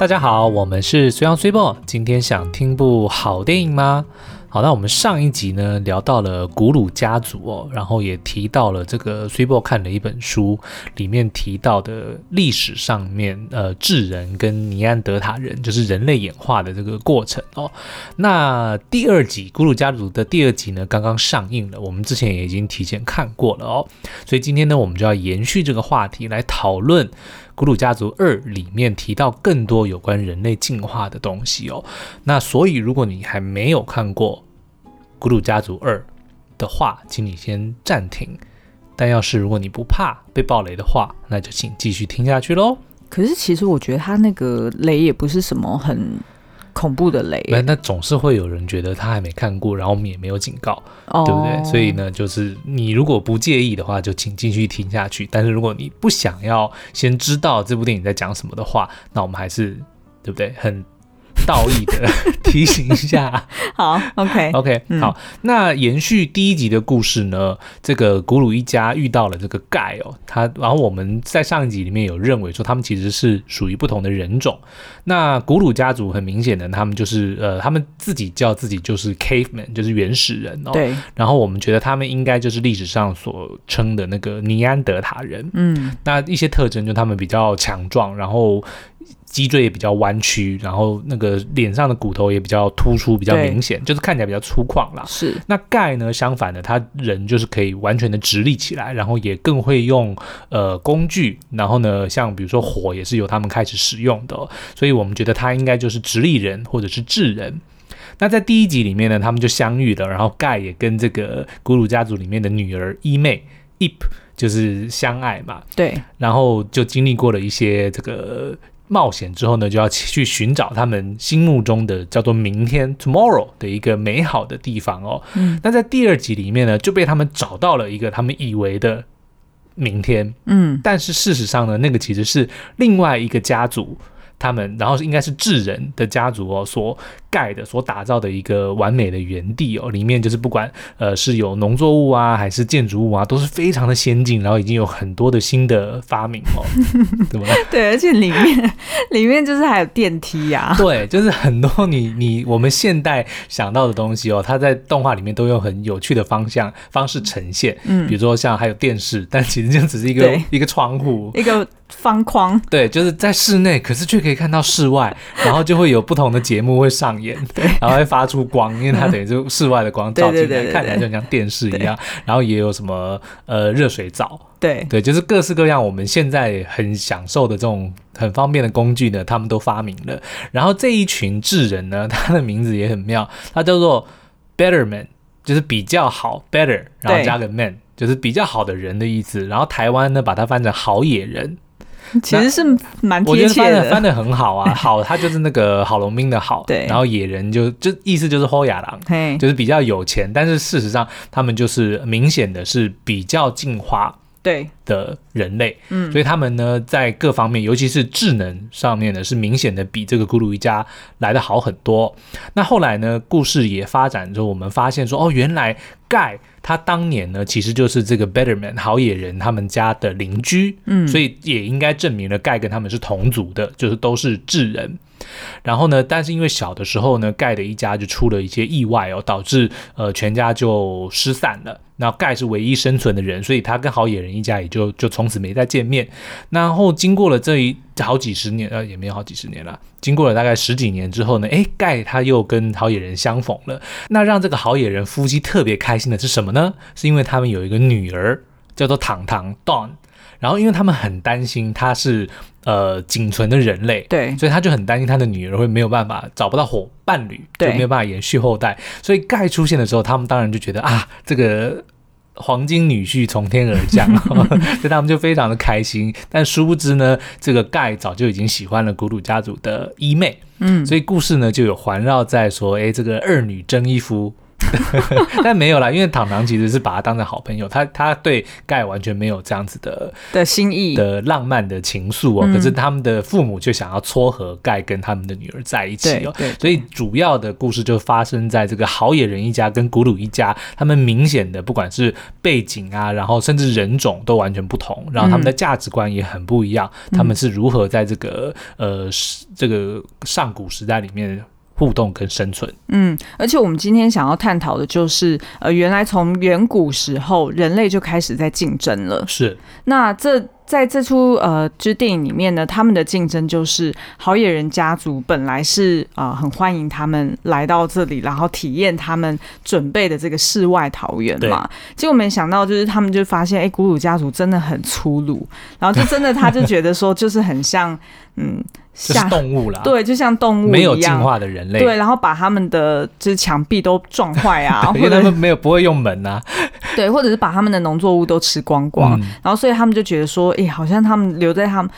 大家好，我们是随阳随报。今天想听部好电影吗？好，那我们上一集呢聊到了古鲁家族哦，然后也提到了这个随报看了一本书，里面提到的历史上面呃智人跟尼安德塔人，就是人类演化的这个过程哦。那第二集古鲁家族的第二集呢刚刚上映了，我们之前也已经提前看过了哦，所以今天呢我们就要延续这个话题来讨论。《古鲁家族二》里面提到更多有关人类进化的东西哦，那所以如果你还没有看过《古鲁家族二》的话，请你先暂停。但要是如果你不怕被暴雷的话，那就请继续听下去喽。可是其实我觉得他那个雷也不是什么很。恐怖的雷，那那总是会有人觉得他还没看过，然后我们也没有警告，哦、对不对？所以呢，就是你如果不介意的话，就请继续听下去。但是如果你不想要先知道这部电影在讲什么的话，那我们还是对不对？很。道义的 提醒一下，好，OK，OK，、okay, okay, 嗯、好。那延续第一集的故事呢？这个古鲁一家遇到了这个盖哦，他，然后我们在上一集里面有认为说他们其实是属于不同的人种。那古鲁家族很明显的，他们就是呃，他们自己叫自己就是 caveman，就是原始人哦。对。然后我们觉得他们应该就是历史上所称的那个尼安德塔人。嗯。那一些特征就他们比较强壮，然后。脊椎也比较弯曲，然后那个脸上的骨头也比较突出，比较明显，就是看起来比较粗犷啦。是。那钙呢？相反的，他人就是可以完全的直立起来，然后也更会用呃工具，然后呢，像比如说火也是由他们开始使用的，所以我们觉得他应该就是直立人或者是智人。那在第一集里面呢，他们就相遇了，然后盖也跟这个古鲁家族里面的女儿伊妹 Ip 就是相爱嘛。对。然后就经历过了一些这个。冒险之后呢，就要去寻找他们心目中的叫做明天 （tomorrow） 的一个美好的地方哦。嗯，那在第二集里面呢，就被他们找到了一个他们以为的明天。嗯，但是事实上呢，那个其实是另外一个家族。他们，然后是应该是智人的家族哦，所盖的、所打造的一个完美的园地哦，里面就是不管呃是有农作物啊，还是建筑物啊，都是非常的先进，然后已经有很多的新的发明哦，对吧对？对，而且里面里面就是还有电梯呀、啊，对，就是很多你你我们现代想到的东西哦，它在动画里面都用很有趣的方向方式呈现，嗯，比如说像还有电视，但其实就只是一个一个窗户，一个。方框。对，就是在室内，可是却可以看到室外，然后就会有不同的节目会上演，对，然后会发出光，因为它等于就室外的光照进来，看起来就像电视一样。然后也有什么呃热水澡，对对，就是各式各样我们现在很享受的这种很方便的工具呢，他们都发明了。然后这一群智人呢，他的名字也很妙，他叫做 Betterman，就是比较好，Better，然后加个 Man，就是比较好的人的意思。然后台湾呢，把它翻成好野人。其实是蛮贴切的，我觉得翻的很好啊。好，他就是那个郝龙斌的好，对。然后野人就就意思就是好野人，就是比较有钱，但是事实上他们就是明显的是比较进化。对的人类，嗯，所以他们呢，在各方面，尤其是智能上面呢，是明显的比这个咕噜一家来的好很多。那后来呢，故事也发展之后，我们发现说，哦，原来盖他当年呢，其实就是这个 Betterman 好野人他们家的邻居，嗯，所以也应该证明了盖跟他们是同族的，就是都是智人。然后呢，但是因为小的时候呢，盖的一家就出了一些意外哦，导致呃全家就失散了。那盖是唯一生存的人，所以他跟好野人一家也就就从此没再见面。然后经过了这一好几十年，呃，也没有好几十年了，经过了大概十几年之后呢，诶，盖他又跟好野人相逢了。那让这个好野人夫妻特别开心的是什么呢？是因为他们有一个女儿叫做糖糖，Don。然后，因为他们很担心他是呃仅存的人类，对，所以他就很担心他的女儿会没有办法找不到伙伴侣，对，就没有办法延续后代。所以盖出现的时候，他们当然就觉得啊，这个黄金女婿从天而降，所以他们就非常的开心。但殊不知呢，这个盖早就已经喜欢了古鲁家族的一妹，嗯，所以故事呢就有环绕在说，哎，这个二女争一夫。但没有啦，因为螳螂其实是把他当成好朋友，他他对盖完全没有这样子的的心意的浪漫的情愫哦。嗯、可是他们的父母却想要撮合盖跟他们的女儿在一起哦。所以主要的故事就发生在这个好野人一家跟古鲁一家，他们明显的不管是背景啊，然后甚至人种都完全不同，然后他们的价值观也很不一样。嗯、他们是如何在这个呃这个上古时代里面互动跟生存，嗯，而且我们今天想要探讨的就是，呃，原来从远古时候人类就开始在竞争了。是，那这在这出呃，就是电影里面呢，他们的竞争就是好野人家族本来是啊、呃、很欢迎他们来到这里，然后体验他们准备的这个世外桃源嘛。结果没想到，就是他们就发现，哎、欸，古鲁家族真的很粗鲁，然后就真的他就觉得说，就是很像嗯。像动物啦，对，就像动物一样，没有进化的人类，对，然后把他们的就是墙壁都撞坏啊，因为他们没有不会用门啊，对，或者是把他们的农作物都吃光光，嗯、然后所以他们就觉得说，哎，好像他们留在他们。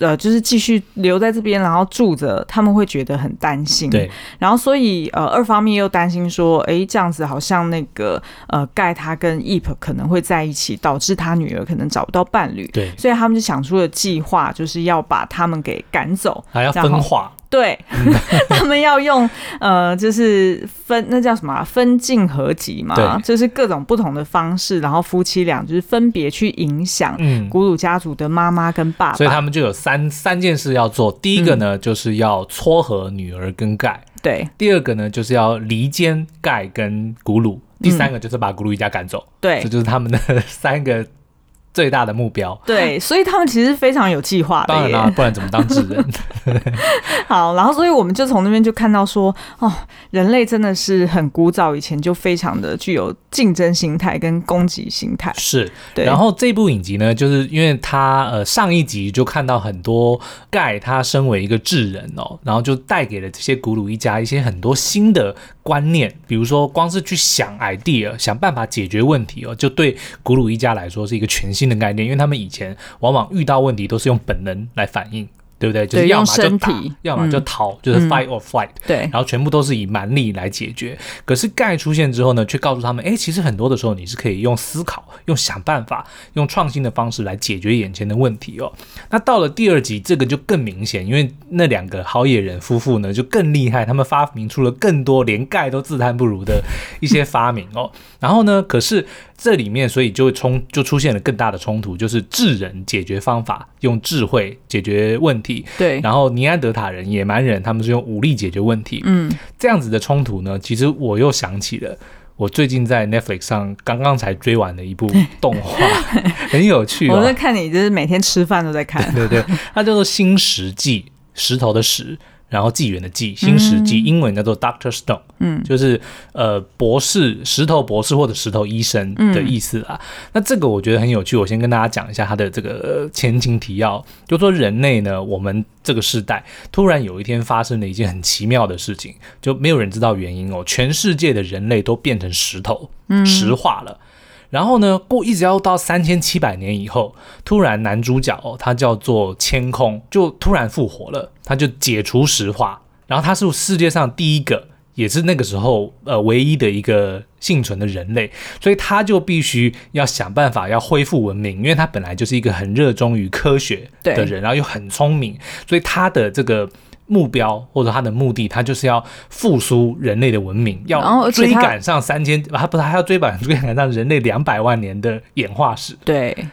呃，就是继续留在这边，然后住着，他们会觉得很担心。对，然后所以呃，二方面又担心说，哎，这样子好像那个呃，盖他跟 Ep 可能会在一起，导致他女儿可能找不到伴侣。对，所以他们就想出了计划，就是要把他们给赶走，还要分化。对，他们要用呃，就是分那叫什么、啊、分镜合集嘛，就是各种不同的方式，然后夫妻俩就是分别去影响古鲁家族的妈妈跟爸爸，所以他们就有三三件事要做。第一个呢，嗯、就是要撮合女儿跟盖；对，第二个呢，就是要离间盖跟古鲁；第三个就是把古鲁一家赶走。对，这就是他们的 三个。最大的目标，对，所以他们其实非常有计划的。当然啦，不然怎么当智人？好，然后所以我们就从那边就看到说，哦，人类真的是很古早以前就非常的具有竞争心态跟攻击心态。是，对。然后这部影集呢，就是因为他呃上一集就看到很多盖他身为一个智人哦，然后就带给了这些古鲁一家一些很多新的观念，比如说光是去想 idea，想办法解决问题哦，就对古鲁一家来说是一个全新的概念，因为他们以前往往遇到问题都是用本能来反应。对不对？就是要么就打，要么就逃，嗯、就是 fight or flight、嗯。对，然后全部都是以蛮力来解决。可是钙出现之后呢，却告诉他们：哎，其实很多的时候你是可以用思考、用想办法、用创新的方式来解决眼前的问题哦。那到了第二集，这个就更明显，因为那两个好野人夫妇呢就更厉害，他们发明出了更多连钙都自叹不如的一些发明哦。然后呢，可是这里面所以就会冲，就出现了更大的冲突，就是智人解决方法用智慧解决问题。对，然后尼安德塔人、野蛮人，他们是用武力解决问题。嗯，这样子的冲突呢，其实我又想起了我最近在 Netflix 上刚刚才追完的一部动画，很有趣哦。我在看你，就是每天吃饭都在看。对对对，它叫做《新石纪》，石头的石。然后纪元的纪，新石纪，英文叫做 Doctor Stone，嗯，就是呃博士，石头博士或者石头医生的意思啊。嗯、那这个我觉得很有趣，我先跟大家讲一下它的这个前情提要。就说人类呢，我们这个时代突然有一天发生了一件很奇妙的事情，就没有人知道原因哦，全世界的人类都变成石头，嗯，石化了。然后呢，过一直要到三千七百年以后，突然男主角哦，他叫做千空，就突然复活了，他就解除石化，然后他是世界上第一个，也是那个时候呃唯一的一个幸存的人类，所以他就必须要想办法要恢复文明，因为他本来就是一个很热衷于科学的人，然后又很聪明，所以他的这个。目标或者他的目的，他就是要复苏人类的文明，要追赶上三千，他不是还要追赶追赶上人类两百万年的演化史。对，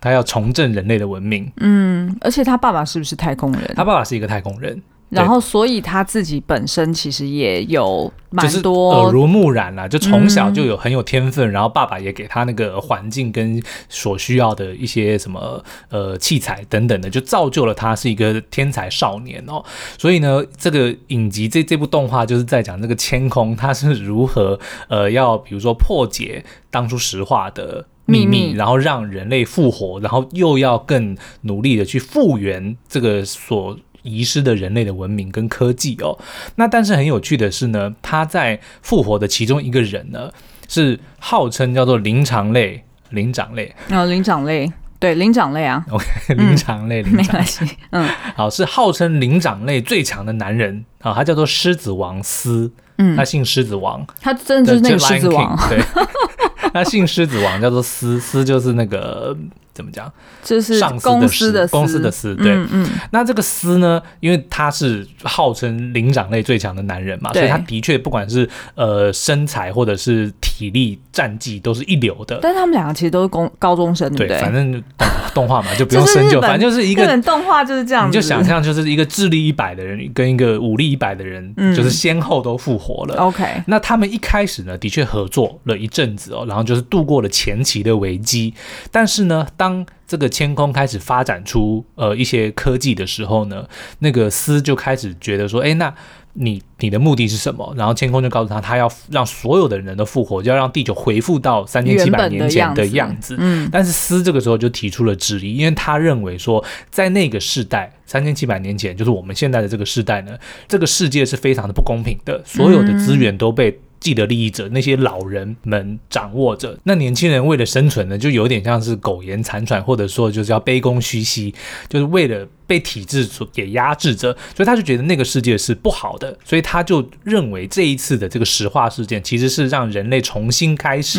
他要重振人类的文明。嗯，而且他爸爸是不是太空人？他爸爸是一个太空人。然后，所以他自己本身其实也有蛮多耳濡目染啦，就从小就有很有天分，嗯、然后爸爸也给他那个环境跟所需要的一些什么呃器材等等的，就造就了他是一个天才少年哦。所以呢，这个影集这这部动画就是在讲这个千空他是如何呃要比如说破解当初石化的秘密然后让人类复活，然后又要更努力的去复原这个所。遗失的人类的文明跟科技哦，那但是很有趣的是呢，他在复活的其中一个人呢，是号称叫做灵长类灵长类。哦，灵长类。对灵长类啊，OK 灵长类灵长类，嗯，好是号称灵长类最强的男人啊，他叫做狮子王斯嗯，他姓狮子王，他真的就是那个狮子王，对，他姓狮子王，叫做斯，斯就是那个。怎么讲？就是公司的司公司的司，对，嗯，嗯，那这个司呢，因为他是号称灵长类最强的男人嘛，所以他的确不管是呃身材或者是体力、战绩都是一流的。但是他们两个其实都是公高中生，对，对，反正动 动画嘛就不用深究，反正就是一个动画就是这样，你就想象就是一个智力一百的人跟一个武力一百的人，就是先后都复活了。OK，那他们一开始呢，的确合作了一阵子哦，然后就是度过了前期的危机，但是呢，当当这个千空开始发展出呃一些科技的时候呢，那个司就开始觉得说，哎，那你你的目的是什么？然后千空就告诉他，他要让所有的人都复活，就要让地球恢复到三千七百年前的样子。嗯，但是司这个时候就提出了质疑，因为他认为说，在那个世代，三千七百年前，就是我们现在的这个世代呢，这个世界是非常的不公平的，所有的资源都被。既得利益者那些老人们掌握着，那年轻人为了生存呢，就有点像是苟延残喘，或者说就是要卑躬屈膝，就是为了被体制所给压制着，所以他就觉得那个世界是不好的，所以他就认为这一次的这个石化事件其实是让人类重新开始、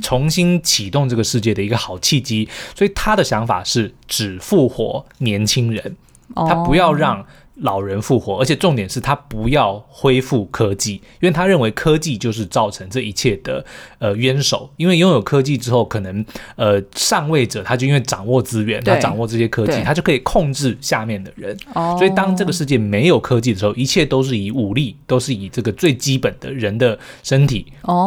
重新启动这个世界的一个好契机，所以他的想法是只复活年轻人，他不要让。老人复活，而且重点是他不要恢复科技，因为他认为科技就是造成这一切的呃冤首。因为拥有科技之后，可能呃上位者他就因为掌握资源，他掌握这些科技，他就可以控制下面的人。所以当这个世界没有科技的时候，一切都是以武力，都是以这个最基本的人的身体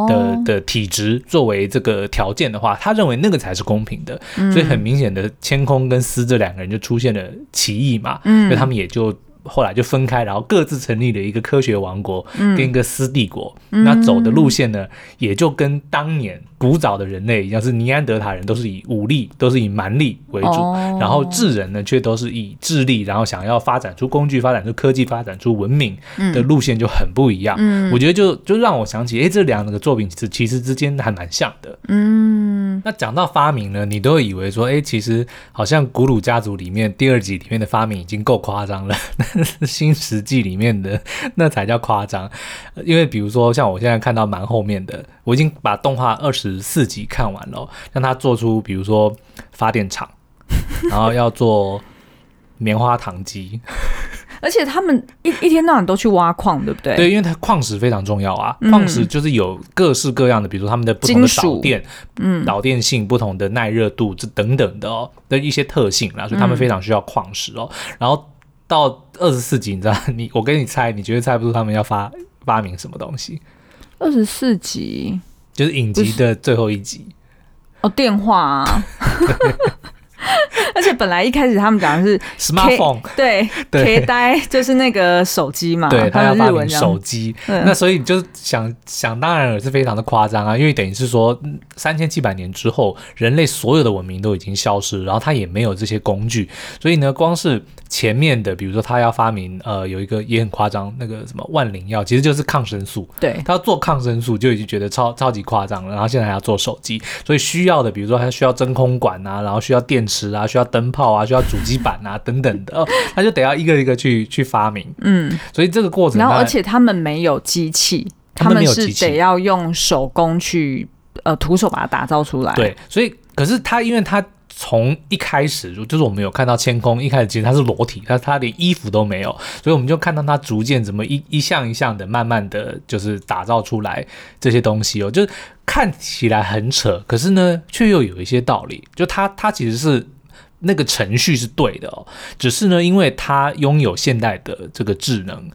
的的体质作为这个条件的话，他认为那个才是公平的。所以很明显的，千空跟司这两个人就出现了歧义嘛，所以他们也就。后来就分开，然后各自成立了一个科学王国，跟一个私帝国。嗯、那走的路线呢，也就跟当年古早的人类一样，是尼安德塔人都是以武力，都是以蛮力为主，哦、然后智人呢却都是以智力，然后想要发展出工具、发展出科技、发展出文明的路线就很不一样。嗯、我觉得就就让我想起，哎，这两个作品其实其实之间还蛮像的。嗯，那讲到发明呢，你都会以为说，哎，其实好像古鲁家族里面第二集里面的发明已经够夸张了。新石纪里面的那才叫夸张，因为比如说像我现在看到蛮后面的，我已经把动画二十四集看完了，让他做出比如说发电厂，然后要做棉花糖机，而且他们一一天到晚都去挖矿，对不对？对，因为它矿石非常重要啊，矿石就是有各式各样的，比如说他们的不同的导电，嗯，导电性、不同的耐热度这等等的哦的一些特性啦，所以他们非常需要矿石哦，然后。到二十四集，你知道？你我跟你猜，你绝对猜不出他们要发发明什么东西。二十四集就是影集的最后一集。哦，电话啊。而且本来一开始他们讲的是 smartphone，对对，呆就是那个手机嘛，对，他要发明手机。那所以就想想当然也是非常的夸张啊，因为等于是说三千七百年之后，人类所有的文明都已经消失，然后他也没有这些工具，所以呢，光是前面的，比如说他要发明呃有一个也很夸张，那个什么万灵药，其实就是抗生素，对，他要做抗生素就已经觉得超超级夸张了，然后现在还要做手机，所以需要的比如说他需要真空管啊，然后需要电池啊，需要灯泡啊，需要主机板啊 等等的，哦，他就得要一个一个去去发明。嗯，所以这个过程，然后而且他们没有机器，他们是得要用手工去呃徒手把它打造出来。对，所以可是他因为他从一开始就是我们有看到千空一开始其实他是裸体，他他连衣服都没有，所以我们就看到他逐渐怎么一一项一项的慢慢的就是打造出来这些东西哦，就是看起来很扯，可是呢却又有一些道理，就他他其实是。那个程序是对的哦，只是呢，因为他拥有现代的这个智能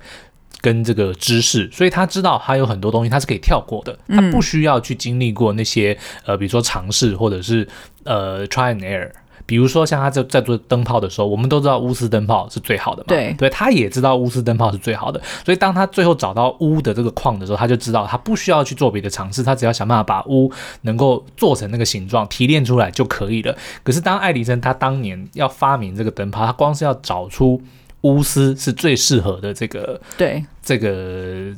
跟这个知识，所以他知道他有很多东西他是可以跳过的，他不需要去经历过那些呃，比如说尝试或者是呃 try and error。比如说，像他在在做灯泡的时候，我们都知道钨丝灯泡是最好的嘛。对，对，他也知道钨丝灯泡是最好的。所以，当他最后找到钨的这个矿的时候，他就知道他不需要去做别的尝试，他只要想办法把钨能够做成那个形状，提炼出来就可以了。可是，当爱迪生他当年要发明这个灯泡，他光是要找出鎢丝是最适合的这个对这个。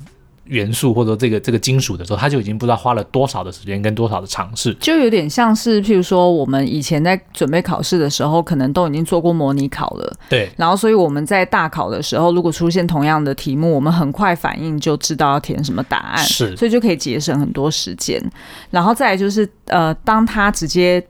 元素或者这个这个金属的时候，他就已经不知道花了多少的时间跟多少的尝试，就有点像是譬如说我们以前在准备考试的时候，可能都已经做过模拟考了，对，然后所以我们在大考的时候，如果出现同样的题目，我们很快反应就知道要填什么答案，是，所以就可以节省很多时间。然后再来就是呃，当他直接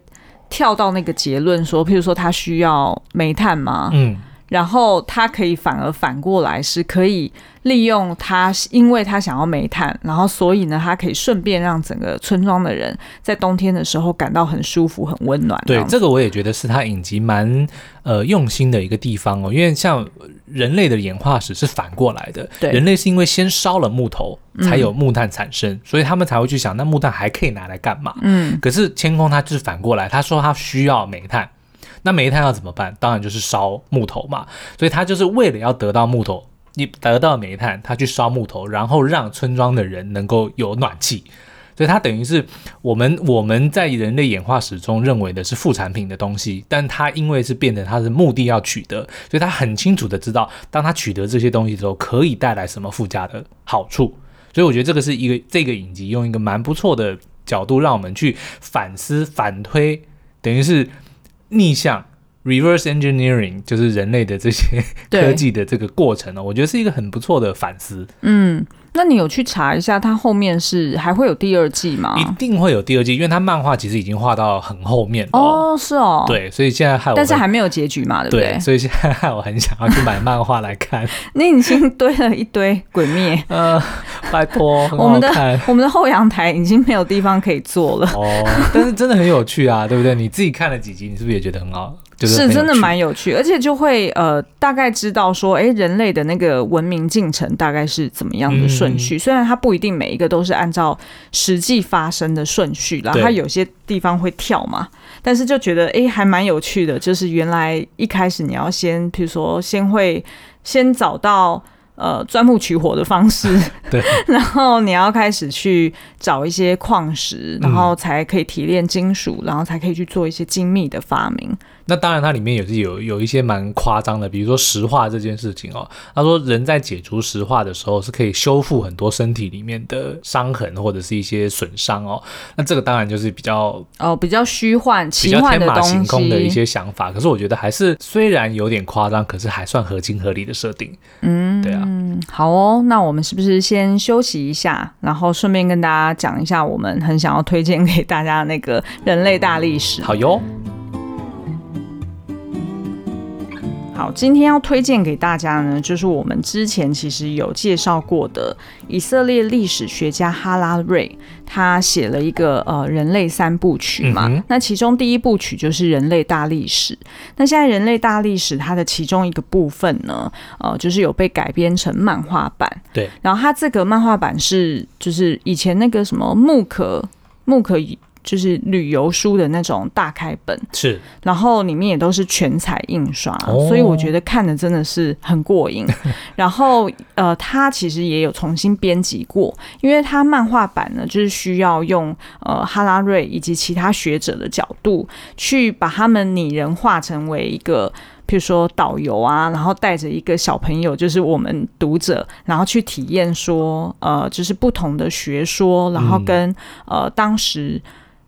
跳到那个结论说，譬如说他需要煤炭吗？嗯。然后他可以反而反过来是可以利用他，因为他想要煤炭，然后所以呢，他可以顺便让整个村庄的人在冬天的时候感到很舒服、很温暖。对，这个我也觉得是他影集蛮呃用心的一个地方哦，因为像人类的演化史是反过来的，对，人类是因为先烧了木头才有木炭产生，嗯，所以他们才会去想，那木炭还可以拿来干嘛？嗯，可是天空他就是反过来，他说他需要煤炭。那煤炭要怎么办？当然就是烧木头嘛。所以他就是为了要得到木头，你得到煤炭，他去烧木头，然后让村庄的人能够有暖气。所以它等于是我们我们在人类演化史中认为的是副产品的东西，但它因为是变成它的目的要取得，所以他很清楚的知道，当他取得这些东西之后，可以带来什么附加的好处。所以我觉得这个是一个这个影集用一个蛮不错的角度，让我们去反思反推，等于是。逆向 reverse engineering 就是人类的这些 科技的这个过程呢，我觉得是一个很不错的反思。嗯。那你有去查一下，它后面是还会有第二季吗？一定会有第二季，因为它漫画其实已经画到很后面了哦。是哦，对，所以现在还有，但是还没有结局嘛，对不对？对，所以现在害我很想要去买漫画来看。你已经堆了一堆鬼灭，呃，拜托，我们的我们的后阳台已经没有地方可以坐了哦。但是真的很有趣啊，对不对？你自己看了几集，你是不是也觉得很好？是真的蛮有趣，而且就会呃大概知道说，哎，人类的那个文明进程大概是怎么样的顺序。虽然它不一定每一个都是按照实际发生的顺序，然后它有些地方会跳嘛，但是就觉得哎还蛮有趣的。就是原来一开始你要先，比如说先会先找到。呃，钻木取火的方式，对，然后你要开始去找一些矿石，然后才可以提炼金属，然后才可以去做一些精密的发明。那当然，它里面也是有有一些蛮夸张的，比如说石化这件事情哦。他说，人在解除石化的时候，是可以修复很多身体里面的伤痕或者是一些损伤哦。那这个当然就是比较哦，比较虚幻、奇幻的东西，比较天马行空的一些想法。可是我觉得还是虽然有点夸张，可是还算合情合理的设定。嗯，对啊。嗯，好哦，那我们是不是先休息一下，然后顺便跟大家讲一下我们很想要推荐给大家的那个人类大历史？好哟。好，今天要推荐给大家呢，就是我们之前其实有介绍过的以色列历史学家哈拉瑞，他写了一个呃人类三部曲嘛。嗯、那其中第一部曲就是人类大历史。那现在人类大历史它的其中一个部分呢，呃，就是有被改编成漫画版。对。然后它这个漫画版是就是以前那个什么木可木可以。就是旅游书的那种大开本，是，然后里面也都是全彩印刷，哦、所以我觉得看的真的是很过瘾。然后，呃，他其实也有重新编辑过，因为他漫画版呢，就是需要用呃哈拉瑞以及其他学者的角度去把他们拟人化成为一个，譬如说导游啊，然后带着一个小朋友，就是我们读者，然后去体验说，呃，就是不同的学说，然后跟、嗯、呃当时。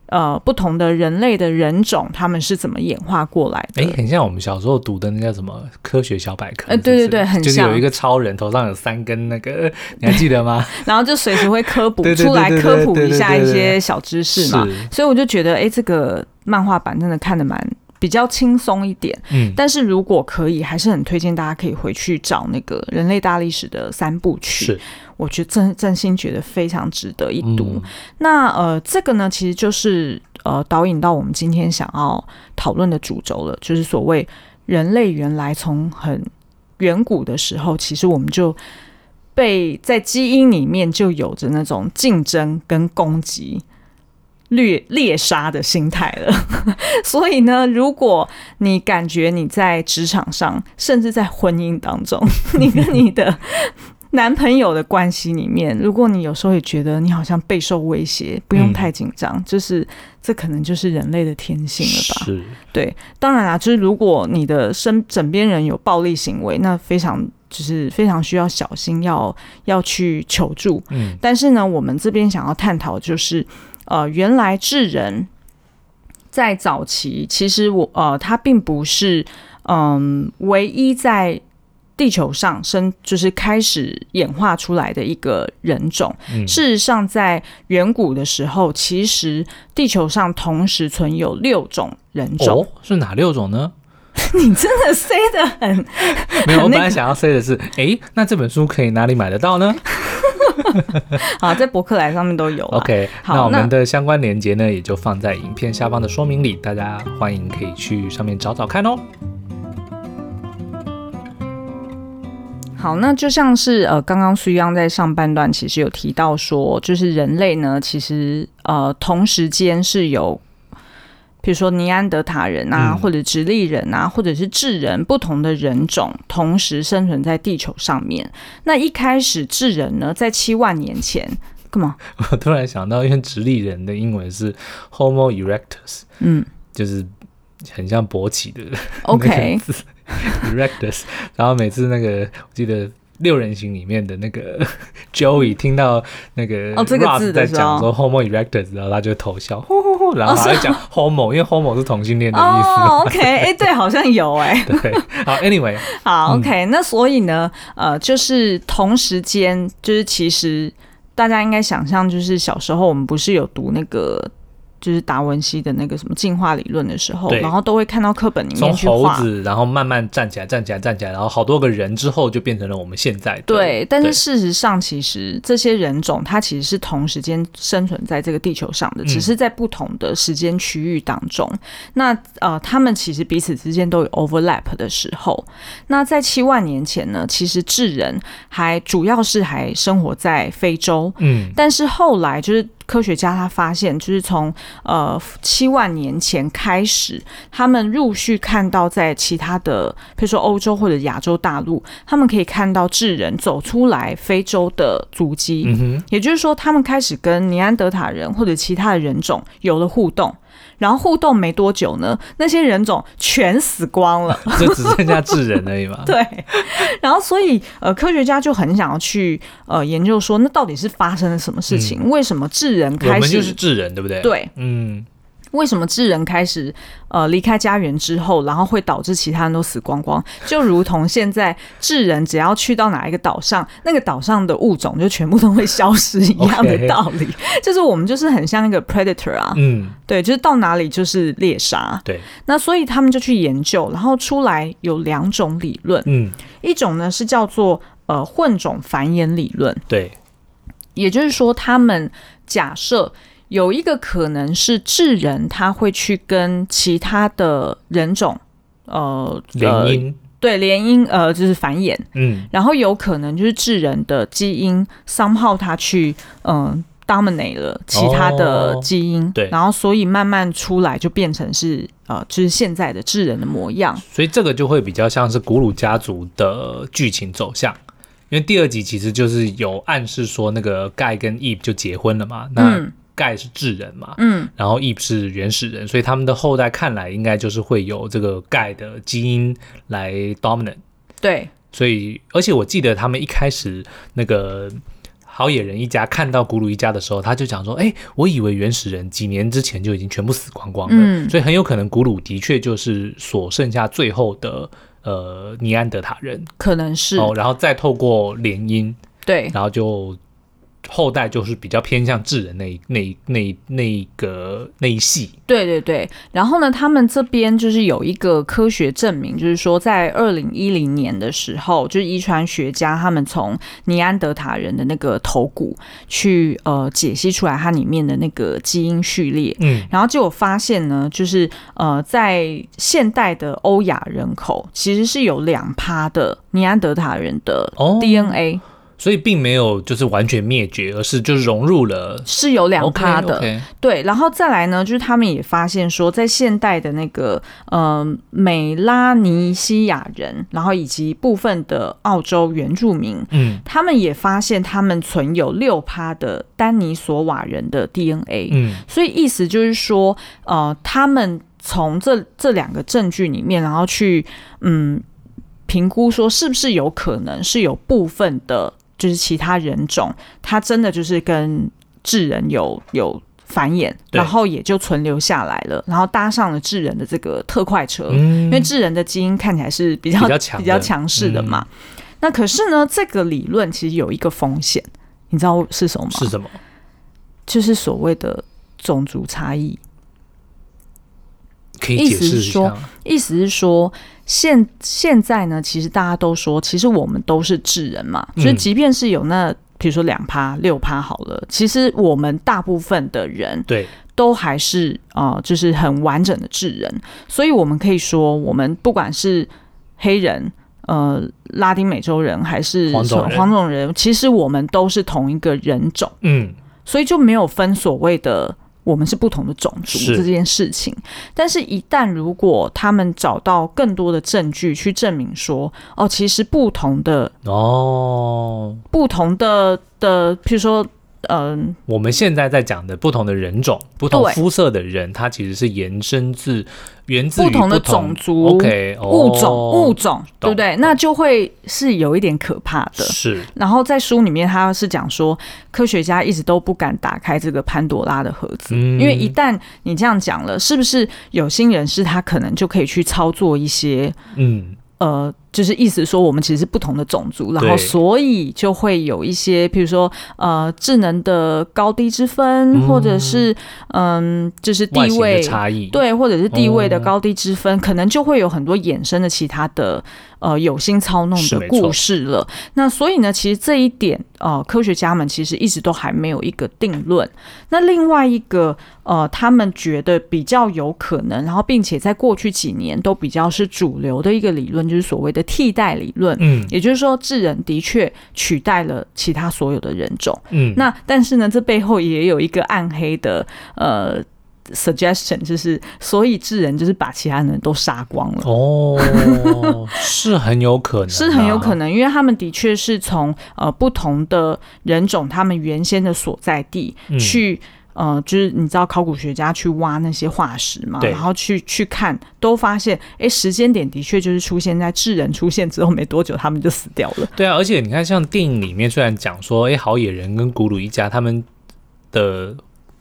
呃，不同的人类的人种，他们是怎么演化过来的？哎、欸，很像我们小时候读的那叫什么《科学小百科》。哎、欸，对对对，很像。就是有一个超人头上有三根那个，你还记得吗？然后就随时会科普出来，科普一下一些小知识嘛。所以我就觉得，哎、欸，这个漫画版真的看得蛮。比较轻松一点，嗯，但是如果可以，还是很推荐大家可以回去找那个人类大历史的三部曲，是，我觉得真真心觉得非常值得一读。嗯、那呃，这个呢，其实就是呃导引到我们今天想要讨论的主轴了，就是所谓人类原来从很远古的时候，其实我们就被在基因里面就有着那种竞争跟攻击。猎猎杀的心态了，所以呢，如果你感觉你在职场上，甚至在婚姻当中，你跟你的男朋友的关系里面，如果你有时候也觉得你好像备受威胁，不用太紧张，嗯、就是这可能就是人类的天性了吧？是，对，当然啦，就是如果你的身枕边人有暴力行为，那非常。就是非常需要小心要，要要去求助。嗯，但是呢，我们这边想要探讨就是，呃，原来智人在早期其实我呃，他并不是嗯、呃、唯一在。地球上生就是开始演化出来的一个人种。嗯、事实上，在远古的时候，其实地球上同时存有六种人种。哦，是哪六种呢？你真的塞的很。没有，我本来想要塞的是，哎，那这本书可以哪里买得到呢？好，在博客来上面都有。OK，好，那我们的相关链接呢，也就放在影片下方的说明里，大家欢迎可以去上面找找看哦。好，那就像是呃，刚刚苏央在上半段其实有提到说，就是人类呢，其实呃，同时间是有，比如说尼安德塔人啊，嗯、或者直立人啊，或者是智人，不同的人种同时生存在地球上面。那一开始智人呢，在七万年前干嘛？我突然想到，因为直立人的英文是 Homo erectus，嗯，就是很像勃起的 OK。Erectus，然后每次那个我记得六人行里面的那个 Joey 听到那个 Ross 在讲说 Homo erectus，然后他就偷笑，呼呼呼，然后还讲 Homo，因为 Homo 是同性恋的意思。哦，OK，哎，对，好像有哎。对，好，Anyway，好，OK，那所以呢，呃，就是同时间，就是其实大家应该想象，就是小时候我们不是有读那个。就是达文西的那个什么进化理论的时候，然后都会看到课本里面去画，从猴子，然后慢慢站起来，站起来，站起来，然后好多个人之后就变成了我们现在的。对，但是事实上，其实这些人种它其实是同时间生存在这个地球上的，只是在不同的时间区域当中。嗯、那呃，他们其实彼此之间都有 overlap 的时候。那在七万年前呢，其实智人还主要是还生活在非洲，嗯，但是后来就是。科学家他发现，就是从呃七万年前开始，他们陆续看到在其他的，比如说欧洲或者亚洲大陆，他们可以看到智人走出来非洲的足迹。嗯哼，也就是说，他们开始跟尼安德塔人或者其他的人种有了互动。然后互动没多久呢，那些人种全死光了，就只剩下智人而已嘛。对，然后所以呃，科学家就很想要去呃研究说，那到底是发生了什么事情？嗯、为什么智人开始？我们就是智人，对不对？对，嗯。为什么智人开始呃离开家园之后，然后会导致其他人都死光光？就如同现在智人只要去到哪一个岛上，那个岛上的物种就全部都会消失一样的 道理。就是我们就是很像一个 predator 啊，嗯，对，就是到哪里就是猎杀。对，那所以他们就去研究，然后出来有两种理论，嗯，一种呢是叫做呃混种繁衍理论，对，也就是说他们假设。有一个可能是智人，他会去跟其他的人种，呃，联姻，对，联姻，呃，就是繁衍，嗯，然后有可能就是智人的基因 somehow 他去，嗯、呃，dominate 了其他的基因，哦、对，然后所以慢慢出来就变成是，呃，就是现在的智人的模样，所以这个就会比较像是古鲁家族的剧情走向，因为第二集其实就是有暗示说那个盖跟 Eve 就结婚了嘛，那。嗯盖是智人嘛，嗯，然后 Eve 是原始人，所以他们的后代看来应该就是会有这个盖的基因来 dominant。对，所以而且我记得他们一开始那个好野人一家看到古鲁一家的时候，他就讲说：“哎，我以为原始人几年之前就已经全部死光光了，嗯，所以很有可能古鲁的确就是所剩下最后的呃尼安德塔人，可能是。哦，然后再透过联姻，对，然后就。”后代就是比较偏向智人那一那一那一那一个那一系，对对对。然后呢，他们这边就是有一个科学证明，就是说在二零一零年的时候，就是遗传学家他们从尼安德塔人的那个头骨去呃解析出来它里面的那个基因序列，嗯，然后结果发现呢，就是呃在现代的欧亚人口其实是有两趴的尼安德塔人的 DNA。哦所以并没有就是完全灭绝，而是就融入了，是有两趴的，okay, okay. 对，然后再来呢，就是他们也发现说，在现代的那个呃美拉尼西亚人，然后以及部分的澳洲原住民，嗯，他们也发现他们存有六趴的丹尼索瓦人的 DNA，嗯，所以意思就是说，呃，他们从这这两个证据里面，然后去嗯。评估说是不是有可能是有部分的，就是其他人种，他真的就是跟智人有有繁衍，然后也就存留下来了，然后搭上了智人的这个特快车，嗯、因为智人的基因看起来是比较比较强比较强势的嘛。嗯、那可是呢，这个理论其实有一个风险，你知道是什么吗？是什么？就是所谓的种族差异。可以解释一下。意思是说，意思是说，现现在呢，其实大家都说，其实我们都是智人嘛，所以即便是有那，比如说两趴、六趴好了，其实我们大部分的人对。都还是呃，就是很完整的智人，所以我们可以说，我们不管是黑人、呃，拉丁美洲人还是黄种人，黄种人，其实我们都是同一个人种，嗯，所以就没有分所谓的。我们是不同的种族这件事情，但是，一旦如果他们找到更多的证据去证明说，哦，其实不同的哦，不同的的，譬如说。嗯，我们现在在讲的不同的人种、不同肤色的人，他其实是延伸自源自于不同的种族、OK 物种、物种，对不对？那就会是有一点可怕的。是。然后在书里面，他是讲说，科学家一直都不敢打开这个潘多拉的盒子，因为一旦你这样讲了，是不是有心人士他可能就可以去操作一些嗯。呃，就是意思说，我们其实是不同的种族，然后所以就会有一些，譬如说，呃，智能的高低之分，嗯、或者是嗯，就是地位差异，对，或者是地位的高低之分，嗯、可能就会有很多衍生的其他的。呃，有心操弄的故事了。那所以呢，其实这一点，呃，科学家们其实一直都还没有一个定论。那另外一个，呃，他们觉得比较有可能，然后并且在过去几年都比较是主流的一个理论，就是所谓的替代理论。嗯，也就是说，智人的确取代了其他所有的人种。嗯，那但是呢，这背后也有一个暗黑的，呃。Suggestion 就是，所以智人就是把其他人都杀光了哦，是很有可能，是很有可能，因为他们的确是从呃不同的人种，他们原先的所在地去、嗯、呃，就是你知道考古学家去挖那些化石嘛，然后去去看，都发现，哎、欸，时间点的确就是出现在智人出现之后没多久，他们就死掉了。对啊，而且你看，像电影里面虽然讲说，哎、欸，好野人跟古鲁一家他们的。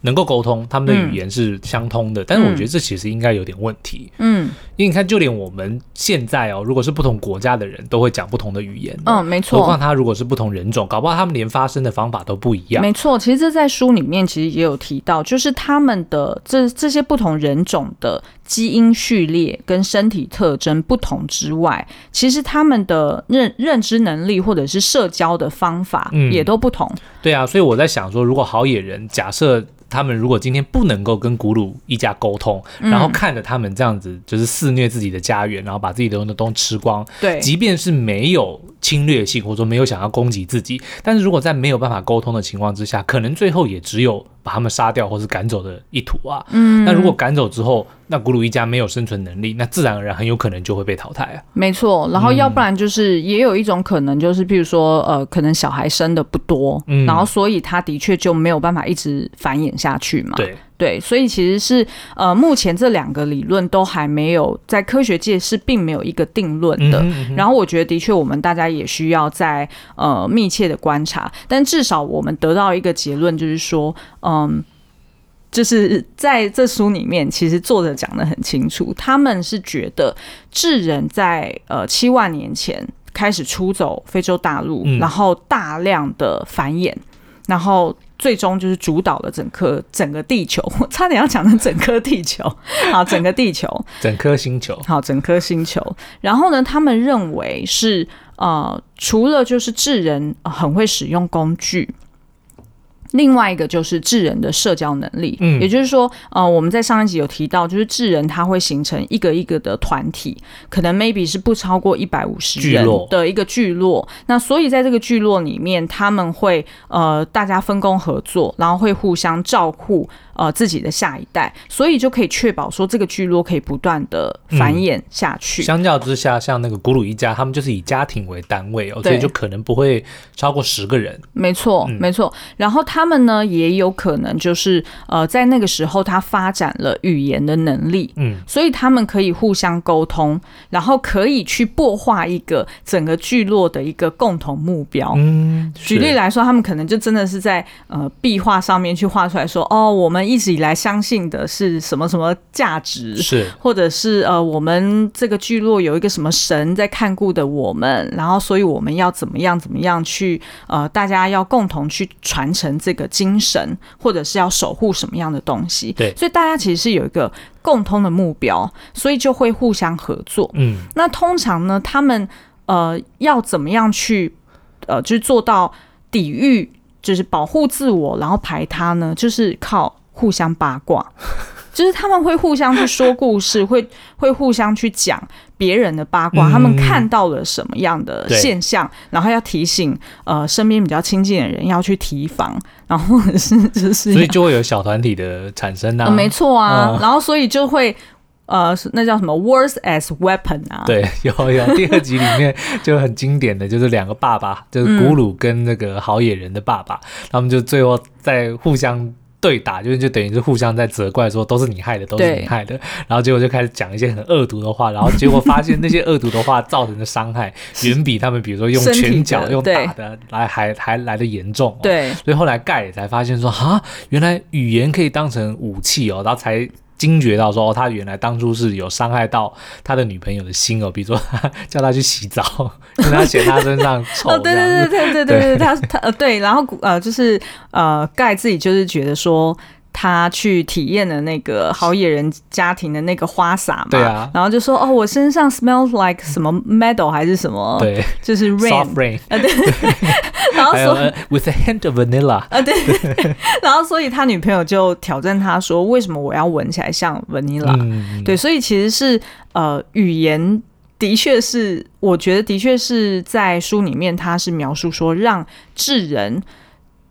能够沟通，他们的语言是相通的，嗯、但是我觉得这其实应该有点问题。嗯，因为你看，就连我们现在哦，如果是不同国家的人都会讲不同的语言。嗯，没错。何况他如果是不同人种，搞不好他们连发声的方法都不一样。没错，其实这在书里面其实也有提到，就是他们的这这些不同人种的基因序列跟身体特征不同之外，其实他们的认认知能力或者是社交的方法也都不同。嗯、对啊，所以我在想说，如果好野人假设。他们如果今天不能够跟古鲁一家沟通，然后看着他们这样子就是肆虐自己的家园，然后把自己的东西都吃光，对，即便是没有侵略性或者说没有想要攻击自己，但是如果在没有办法沟通的情况之下，可能最后也只有。把他们杀掉或是赶走的意图啊，嗯，那如果赶走之后，那古鲁一家没有生存能力，那自然而然很有可能就会被淘汰啊。没错，然后要不然就是也有一种可能，就是譬如说，呃，可能小孩生的不多，嗯，然后所以他的确就没有办法一直繁衍下去嘛。对。对，所以其实是呃，目前这两个理论都还没有在科学界是并没有一个定论的。嗯嗯。然后我觉得的确，我们大家也需要在呃密切的观察。但至少我们得到一个结论，就是说，嗯，就是在这书里面，其实作者讲的很清楚，他们是觉得智人在呃七万年前开始出走非洲大陆，嗯、然后大量的繁衍，然后。最终就是主导了整颗整个地球，我 差点要讲成整颗地球，好，整个地球，整颗星球，好，整颗星球。然后呢，他们认为是呃，除了就是智人很会使用工具。另外一个就是智人的社交能力，嗯，也就是说，呃，我们在上一集有提到，就是智人他会形成一个一个的团体，可能 maybe 是不超过一百五十人的一个聚落。那所以在这个聚落里面，他们会呃大家分工合作，然后会互相照顾呃自己的下一代，所以就可以确保说这个聚落可以不断的繁衍下去。嗯、相较之下，像那个古鲁一家，他们就是以家庭为单位哦，所以就可能不会超过十个人。没错，没错。然后他们呢，也有可能就是呃，在那个时候他发展了语言的能力，嗯，所以他们可以互相沟通，然后可以去擘画一个整个聚落的一个共同目标。嗯，举例来说，他们可能就真的是在呃壁画上面去画出来说，哦，我们一直以来相信的是什么什么价值，是，或者是呃我们这个聚落有一个什么神在看顾的我们，然后所以我们要怎么样怎么样去呃大家要共同去传承这个精神，或者是要守护什么样的东西。对，所以大家其实是有一个共通的目标，所以就会互相合作。嗯，那通常呢，他们呃要怎么样去呃就是做到抵御，就是保护自我，然后排他呢？就是靠互相八卦。就是他们会互相去说故事，会会互相去讲别人的八卦，他们看到了什么样的现象，然后要提醒呃身边比较亲近的人要去提防，然后或者是就是，所以就会有小团体的产生啊，没错啊，然后所以就会呃那叫什么 words as weapon 啊，对，有有第二集里面就很经典的就是两个爸爸，就是古鲁跟那个好野人的爸爸，他们就最后在互相。对打就是就等于是互相在责怪说都是你害的，都是你害的，然后结果就开始讲一些很恶毒的话，然后结果发现那些恶毒的话造成的伤害 远比他们比如说用拳脚用打的来还还来的严重哦。对，所以后来盖也才发现说啊，原来语言可以当成武器哦，然后才。惊觉到说哦，他原来当初是有伤害到他的女朋友的心哦，比如说他叫他去洗澡，跟他嫌他身上臭。哦，对对对对对对对，他他呃对，然后呃就是呃盖自己就是觉得说。他去体验了那个好野人家庭的那个花洒嘛，对啊，然后就说哦，我身上 smells like 什么 meadow 还是什么，对，就是 rain，, rain 啊对，然后说 with a hint of vanilla 啊对，然后所以他女朋友就挑战他说，为什么我要闻起来像 vanilla？、嗯、对，所以其实是呃语言的确是，我觉得的确是在书里面他是描述说让智人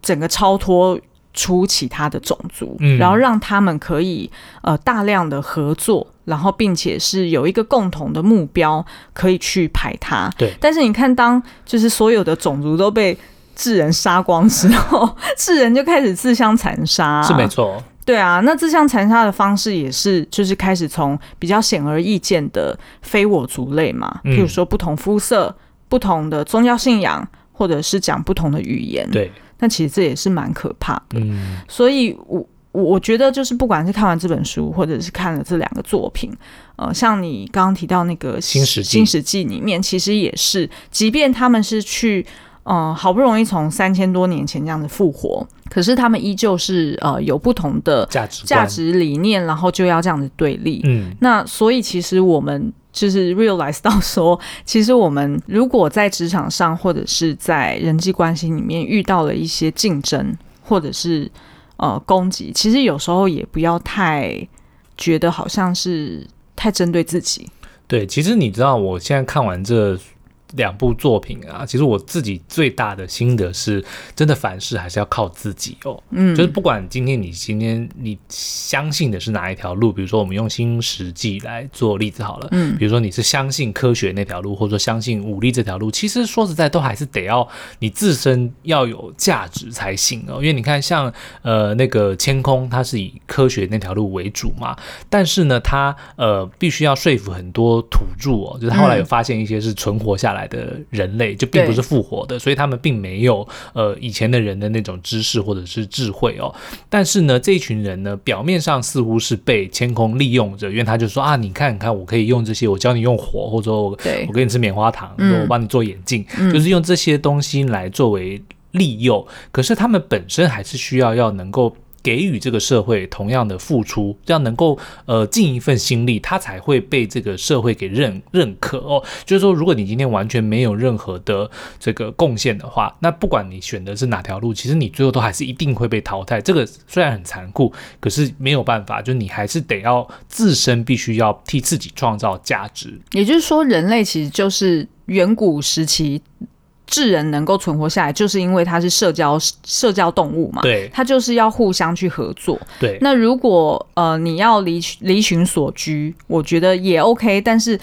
整个超脱。出其他的种族，然后让他们可以呃大量的合作，然后并且是有一个共同的目标可以去排他。对，但是你看，当就是所有的种族都被智人杀光之后，智人就开始自相残杀。是没错，对啊，那自相残杀的方式也是就是开始从比较显而易见的非我族类嘛，譬如说不同肤色、不同的宗教信仰，或者是讲不同的语言。对。那其实这也是蛮可怕的，嗯，所以我我觉得就是不管是看完这本书，或者是看了这两个作品，呃，像你刚刚提到那个《新史新史记》里面，其实也是，即便他们是去，呃，好不容易从三千多年前这样子复活，可是他们依旧是呃有不同的价值价值理念，然后就要这样子对立，嗯，那所以其实我们。就是 realize 到说，其实我们如果在职场上或者是在人际关系里面遇到了一些竞争或者是呃攻击，其实有时候也不要太觉得好像是太针对自己。对，其实你知道，我现在看完这。两部作品啊，其实我自己最大的心得是，真的凡事还是要靠自己哦。嗯，就是不管今天你今天你相信的是哪一条路，比如说我们用新实际来做例子好了，嗯，比如说你是相信科学那条路，或者说相信武力这条路，其实说实在都还是得要你自身要有价值才行哦。因为你看像，像呃那个千空，它是以科学那条路为主嘛，但是呢，它呃必须要说服很多土著哦，就是后来有发现一些是存活下来。的人类就并不是复活的，所以他们并没有呃以前的人的那种知识或者是智慧哦。但是呢，这一群人呢，表面上似乎是被千空利用着，因为他就说啊，你看，你看，我可以用这些，我教你用火，或者说我我给你吃棉花糖，嗯、我帮你做眼镜，嗯、就是用这些东西来作为利诱。可是他们本身还是需要要能够。给予这个社会同样的付出，这样能够呃尽一份心力，他才会被这个社会给认认可哦。就是说，如果你今天完全没有任何的这个贡献的话，那不管你选的是哪条路，其实你最后都还是一定会被淘汰。这个虽然很残酷，可是没有办法，就你还是得要自身必须要替自己创造价值。也就是说，人类其实就是远古时期。智人能够存活下来，就是因为它是社交社交动物嘛，对，它就是要互相去合作。对，那如果呃你要离离群所居，我觉得也 OK，但是。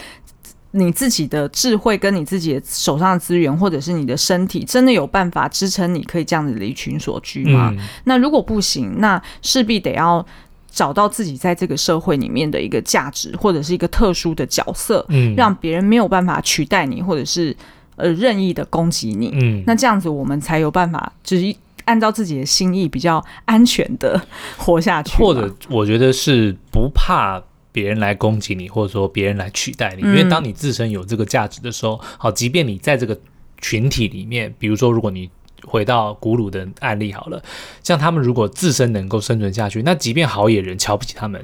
你自己的智慧跟你自己的手上的资源，或者是你的身体，真的有办法支撑你可以这样子离群所居吗？嗯。那如果不行，那势必得要找到自己在这个社会里面的一个价值，或者是一个特殊的角色，嗯，让别人没有办法取代你，或者是呃任意的攻击你。嗯，那这样子我们才有办法，就是按照自己的心意比较安全的活下去。或者我觉得是不怕。别人来攻击你，或者说别人来取代你，因为当你自身有这个价值的时候，嗯、好，即便你在这个群体里面，比如说，如果你回到古鲁的案例好了，像他们如果自身能够生存下去，那即便好野人瞧不起他们，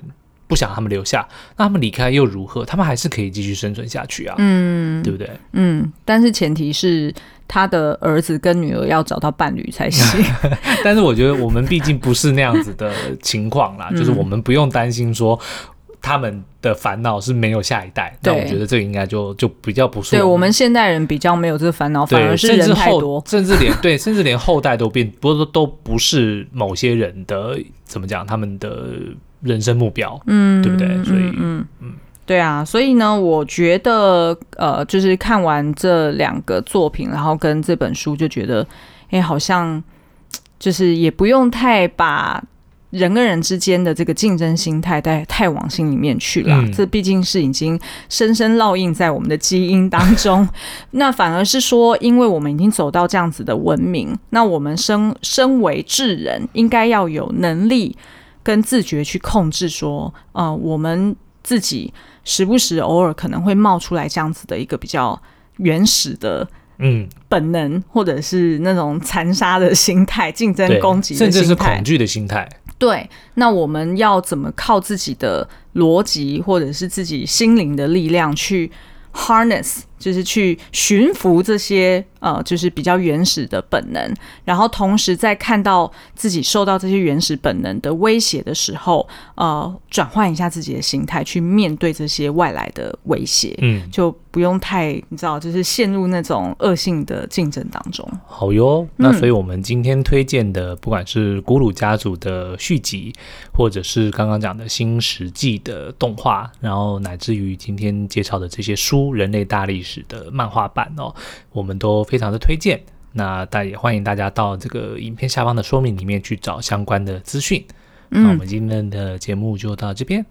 不想他们留下，那他们离开又如何？他们还是可以继续生存下去啊，嗯，对不对？嗯，但是前提是他的儿子跟女儿要找到伴侣才行。但是我觉得我们毕竟不是那样子的情况啦，就是我们不用担心说。他们的烦恼是没有下一代，那我觉得这个应该就就比较不是。对我们现代人比较没有这个烦恼，反而是人太多，甚至连对，甚至连后代都变，不是都不是某些人的怎么讲，他们的人生目标，嗯，对不对？所以，嗯嗯，嗯，对啊，所以呢，我觉得呃，就是看完这两个作品，然后跟这本书，就觉得，哎，好像就是也不用太把。人跟人之间的这个竞争心态，带太往心里面去了。嗯，这毕竟是已经深深烙印在我们的基因当中。那反而是说，因为我们已经走到这样子的文明，那我们身身为智人，应该要有能力跟自觉去控制，说，呃，我们自己时不时偶尔可能会冒出来这样子的一个比较原始的。嗯，本能或者是那种残杀的心态、竞争攻击甚至是恐惧的心态。对，那我们要怎么靠自己的逻辑或者是自己心灵的力量去 harness，就是去驯服这些呃，就是比较原始的本能，然后同时在看到自己受到这些原始本能的威胁的时候，呃，转换一下自己的心态，去面对这些外来的威胁，嗯，就不用太你知道，就是陷入那种恶性的竞争当中。好哟，那所以我们今天推荐的，不管是古鲁家族的续集，或者是刚刚讲的新石纪的动画，然后乃至于今天介绍的这些书，《人类大历史》的漫画版哦，我们都非常的推荐。那大也欢迎大家到这个影片下方的说明里面去找相关的资讯。嗯，那我们今天的节目就到这边。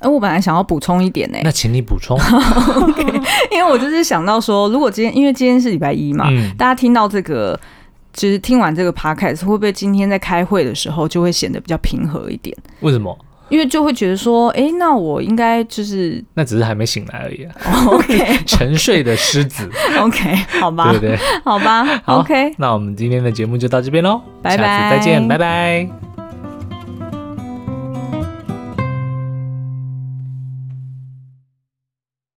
哎，我本来想要补充一点呢，那请你补充。okay, 因为我就是想到说，如果今天因为今天是礼拜一嘛，嗯，大家听到这个，就是听完这个 podcast，会不会今天在开会的时候就会显得比较平和一点？为什么？因为就会觉得说，哎，那我应该就是那只是还没醒来而已啊。OK，沉睡的狮子。OK，好吧，对不对？好吧。好 OK，那我们今天的节目就到这边喽，拜拜，下次再见，拜拜。